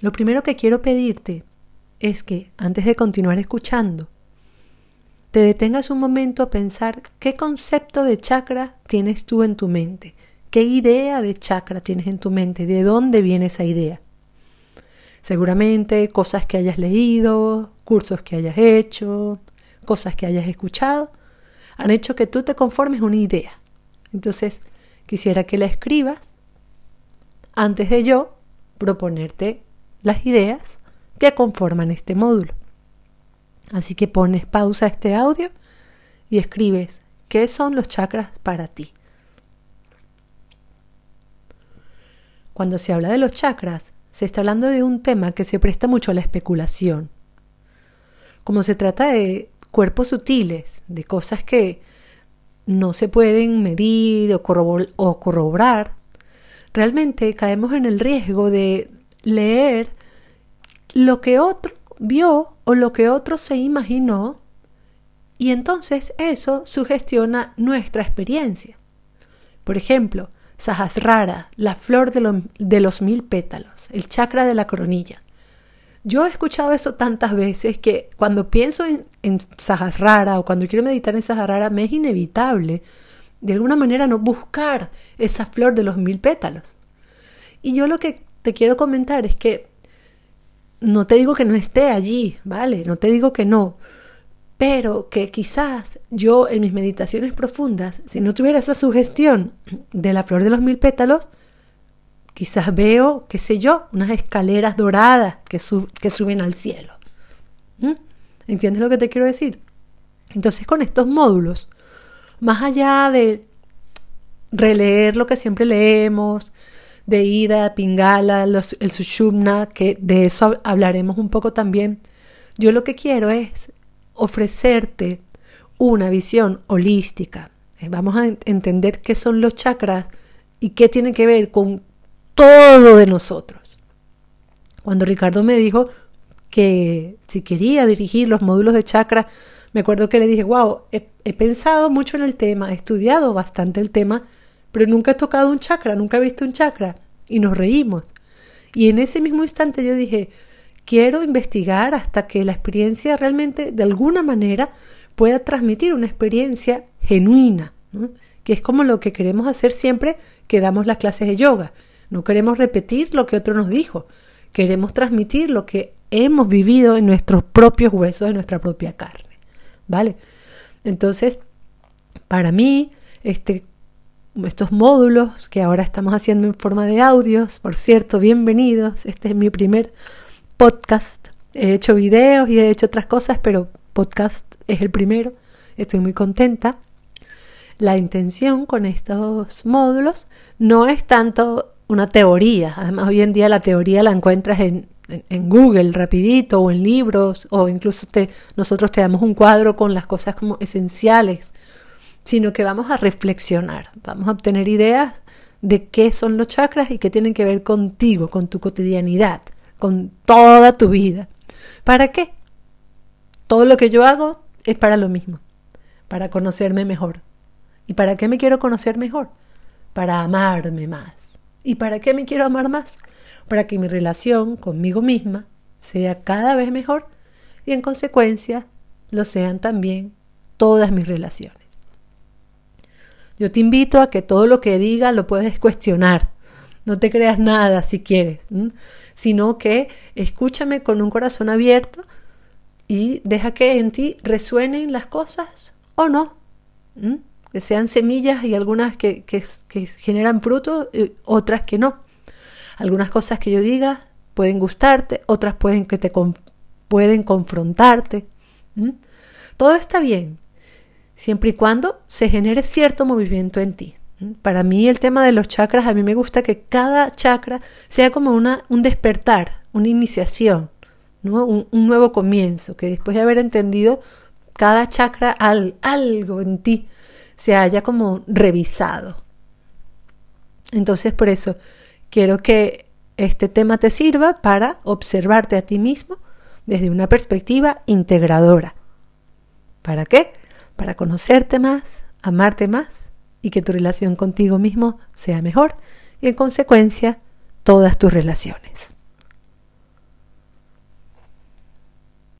lo primero que quiero pedirte es que antes de continuar escuchando, te detengas un momento a pensar qué concepto de chakra tienes tú en tu mente, qué idea de chakra tienes en tu mente, de dónde viene esa idea. Seguramente cosas que hayas leído, cursos que hayas hecho, cosas que hayas escuchado, han hecho que tú te conformes una idea. Entonces, quisiera que la escribas antes de yo proponerte las ideas que conforman este módulo. Así que pones pausa a este audio y escribes qué son los chakras para ti. Cuando se habla de los chakras, se está hablando de un tema que se presta mucho a la especulación. Como se trata de cuerpos sutiles, de cosas que no se pueden medir o, corroborar, realmente caemos en el riesgo de leer lo que otro vio o lo que otro se imaginó y entonces eso sugestiona nuestra experiencia. Por ejemplo, Sahasrara, la flor de, de, los mil pétalos, el chakra de la coronilla. Yo he escuchado eso tantas veces que cuando pienso en, en Sahasrara o cuando quiero meditar en Sahasrara me es inevitable de alguna manera no buscar esa flor de los mil pétalos. Y yo lo que te quiero comentar es que no te digo que no esté allí, ¿vale? No te digo que no, pero que quizás yo en mis meditaciones profundas, si no tuviera esa sugestión de la flor de los mil pétalos, quizás veo, qué sé yo, unas escaleras doradas que, suben al cielo. ¿Mm? ¿Entiendes lo que te quiero decir? Entonces con estos módulos, más allá de releer lo que siempre leemos, de Ida, Pingala, los, el Sushumna, que de eso hablaremos un poco también. Yo lo que quiero es ofrecerte una visión holística. Eh, vamos a entender qué son los chakras y qué tiene que ver con todo de nosotros. Cuando Ricardo me dijo que si quería dirigir los módulos de chakra, me acuerdo que le dije, wow, he, he pensado mucho en el tema, he estudiado bastante el tema, pero nunca he tocado un chakra, nunca he visto un chakra. Y nos reímos. Y en ese mismo instante yo dije, quiero investigar hasta que la experiencia realmente, de alguna manera, pueda transmitir una experiencia genuina, que es como lo que queremos hacer siempre que damos las clases de yoga. No queremos repetir lo que otro nos dijo, queremos transmitir lo que hemos vivido en nuestros propios huesos, en nuestra propia carne. ¿Vale? Entonces, para mí, este estos módulos que ahora estamos haciendo en forma de audios. Por cierto, bienvenidos. Este es mi primer podcast. He hecho videos y he hecho otras cosas, pero podcast es el primero. Estoy muy contenta. La intención con estos módulos no es tanto una teoría. Además, hoy en día la teoría la encuentras en, en, Google rapidito o en libros o incluso te, nosotros te damos un cuadro con las cosas como esenciales sino que vamos a reflexionar, vamos a obtener ideas de qué son los chakras y qué tienen que ver contigo, con tu cotidianidad, con toda tu vida. ¿Para qué? Todo lo que yo hago es para lo mismo, para conocerme mejor. ¿Y para qué me quiero conocer mejor? Para amarme más. ¿Y para qué me quiero amar más? Para que mi relación conmigo misma sea cada vez mejor y en consecuencia lo sean también todas mis relaciones. Yo te invito a que todo lo que diga lo puedes cuestionar. No te creas nada si quieres, sino que escúchame con un corazón abierto y deja que en ti resuenen las cosas o no. Que sean semillas y algunas que, generan fruto y otras que no. Algunas cosas que yo diga pueden gustarte, otras pueden que te pueden confrontarte. Todo está bien, siempre y cuando se genere cierto movimiento en ti. Para mí el tema de los chakras, a mí me gusta que cada chakra sea como una, un despertar, una iniciación, ¿no? un, nuevo comienzo, que después de haber entendido cada chakra, al, algo en ti se haya como revisado. Entonces por eso quiero que este tema te sirva para observarte a ti mismo desde una perspectiva integradora. ¿Para qué? Para conocerte más, amarte más y que tu relación contigo mismo sea mejor y en consecuencia todas tus relaciones.